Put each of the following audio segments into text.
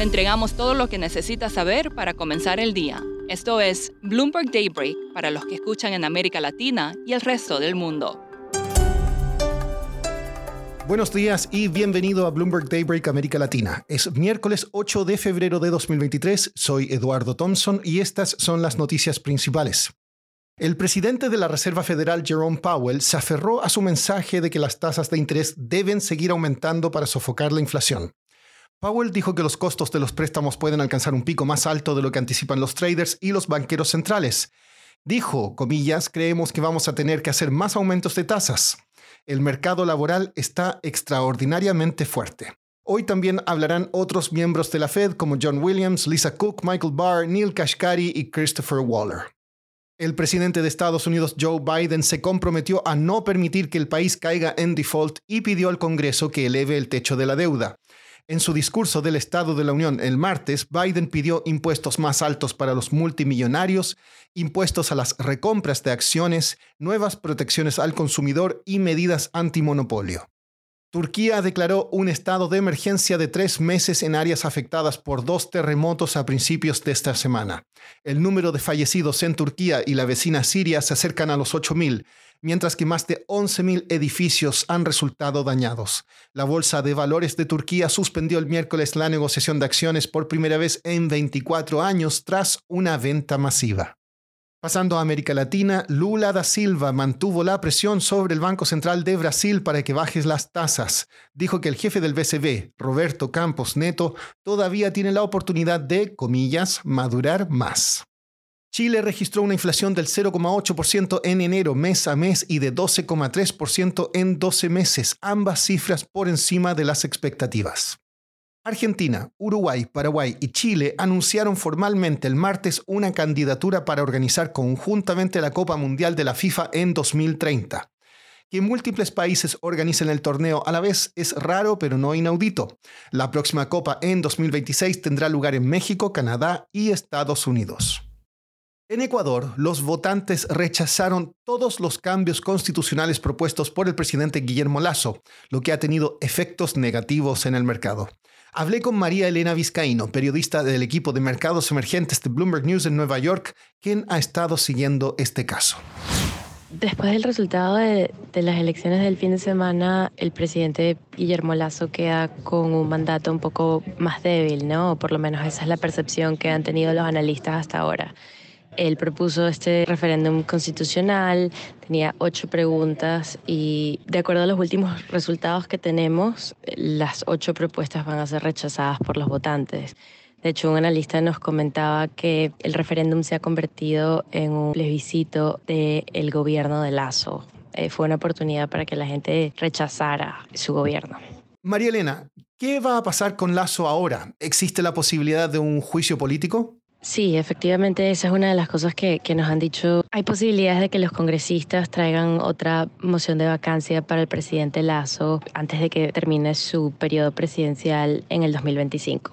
Le entregamos todo lo que necesita saber para comenzar el día. Esto es Bloomberg Daybreak para los que escuchan en América Latina y el resto del mundo. Buenos días y bienvenido a Bloomberg Daybreak América Latina. Es miércoles 8 de febrero de 2023. Soy Eduardo Thompson y estas son las noticias principales. El presidente de la Reserva Federal, Jerome Powell, se aferró a su mensaje de que las tasas de interés deben seguir aumentando para sofocar la inflación. Powell dijo que los costos de los préstamos pueden alcanzar un pico más alto de lo que anticipan los traders y los banqueros centrales. Dijo, comillas, creemos que vamos a tener que hacer más aumentos de tasas el mercado laboral está extraordinariamente fuerte. Hoy también hablarán otros miembros de la Fed como John Williams, Lisa Cook, Michael Barr, Neil Kashkari y Christopher Waller. El presidente de Estados Unidos, Joe Biden, se comprometió a no permitir que el país caiga en default y pidió al Congreso que eleve el techo de la deuda. En su discurso del Estado de la Unión el martes, Biden pidió impuestos más altos para los multimillonarios, impuestos a las recompras de acciones, nuevas protecciones al consumidor y medidas antimonopolio. Turquía declaró un estado de emergencia de tres meses en áreas afectadas por dos terremotos a principios de esta semana. El número de fallecidos en Turquía y la vecina Siria se acercan a los 8.000, mientras que más de 11.000 edificios han resultado dañados. La Bolsa de Valores de Turquía suspendió el miércoles la negociación de acciones por primera vez en 24 años tras una venta masiva. Pasando a América Latina, Lula da Silva mantuvo la presión sobre el Banco Central de Brasil para que bajes las tasas. Dijo que el jefe del BCB, Roberto Campos Neto, todavía tiene la oportunidad de, comillas, madurar más. Chile registró una inflación del 0,8% en enero mes a mes y de 12,3% en 12 meses, ambas cifras por encima de las expectativas. Argentina, Uruguay, Paraguay y Chile anunciaron formalmente el martes una candidatura para organizar conjuntamente la Copa Mundial de la FIFA en 2030. Que múltiples países organicen el torneo a la vez es raro pero no inaudito. La próxima Copa en 2026 tendrá lugar en México, Canadá y Estados Unidos. En Ecuador, los votantes rechazaron todos los cambios constitucionales propuestos por el presidente Guillermo Lazo, lo que ha tenido efectos negativos en el mercado. Hablé con María Elena Vizcaíno, periodista del equipo de mercados emergentes de Bloomberg News en Nueva York, quien ha estado siguiendo este caso. Después del resultado de, las elecciones del fin de semana, el presidente Guillermo Lazo queda con un mandato un poco más débil, ¿no? Por lo menos esa es la percepción que han tenido los analistas hasta ahora. Él propuso este referéndum constitucional, tenía ocho preguntas y de acuerdo a los últimos resultados que tenemos, las ocho propuestas van a ser rechazadas por los votantes. De hecho, un analista nos comentaba que el referéndum se ha convertido en un plebiscito del gobierno de Lazo. Eh, fue una oportunidad para que la gente rechazara su gobierno. María Elena, ¿qué va a pasar con Lazo ahora? ¿Existe la posibilidad de un juicio político? Sí, efectivamente, esa es una de las cosas que, nos han dicho. Hay posibilidades de que los congresistas traigan otra moción de vacancia para el presidente Lazo antes de que termine su periodo presidencial en el 2025.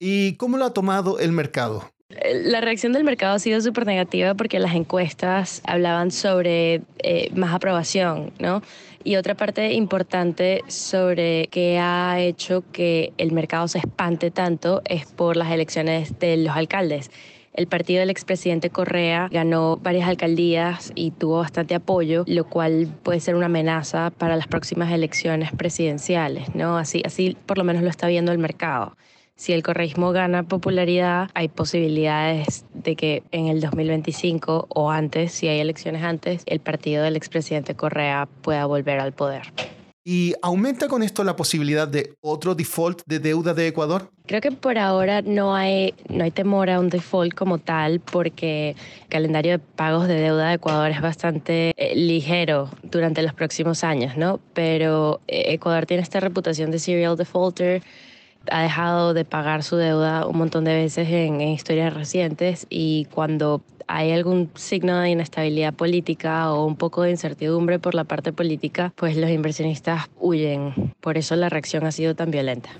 ¿Y cómo lo ha tomado el mercado? La reacción del mercado ha sido súper negativa porque las encuestas hablaban sobre eh, más aprobación, ¿no? Y otra parte importante sobre qué ha hecho que el mercado se espante tanto es por las elecciones de los alcaldes. El partido del expresidente Correa ganó varias alcaldías y tuvo bastante apoyo, lo cual puede ser una amenaza para las próximas elecciones presidenciales, ¿no? Así, así por lo menos lo está viendo el mercado si el correísmo gana popularidad, hay posibilidades de que en el 2025 o antes, si hay elecciones antes, el partido del expresidente Correa pueda volver al poder. ¿Y aumenta con esto la posibilidad de otro default de deuda de Ecuador? Creo que por ahora no hay, no hay temor a un default como tal porque el calendario de pagos de deuda de Ecuador es bastante eh, ligero durante los próximos años, ¿no? Pero eh, Ecuador tiene esta reputación de serial defaulter ha dejado de pagar su deuda un montón de veces en, historias recientes y cuando hay algún signo de inestabilidad política o un poco de incertidumbre por la parte política, pues los inversionistas huyen. Por eso la reacción ha sido tan violenta.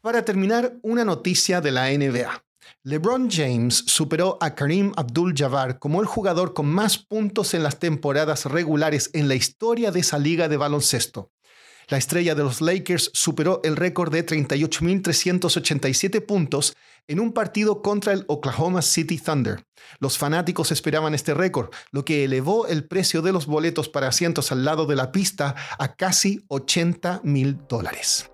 Para terminar, una noticia de la NBA. LeBron James superó a Kareem Abdul-Jabbar como el jugador con más puntos en las temporadas regulares en la historia de esa liga de baloncesto. La estrella de los Lakers superó el récord de 38.387 puntos en un partido contra el Oklahoma City Thunder. Los fanáticos esperaban este récord, lo que elevó el precio de los boletos para asientos al lado de la pista a casi 80 mil dólares.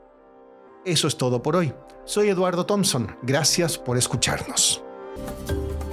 Eso es todo por hoy. Soy Eduardo Thompson. Gracias por escucharnos.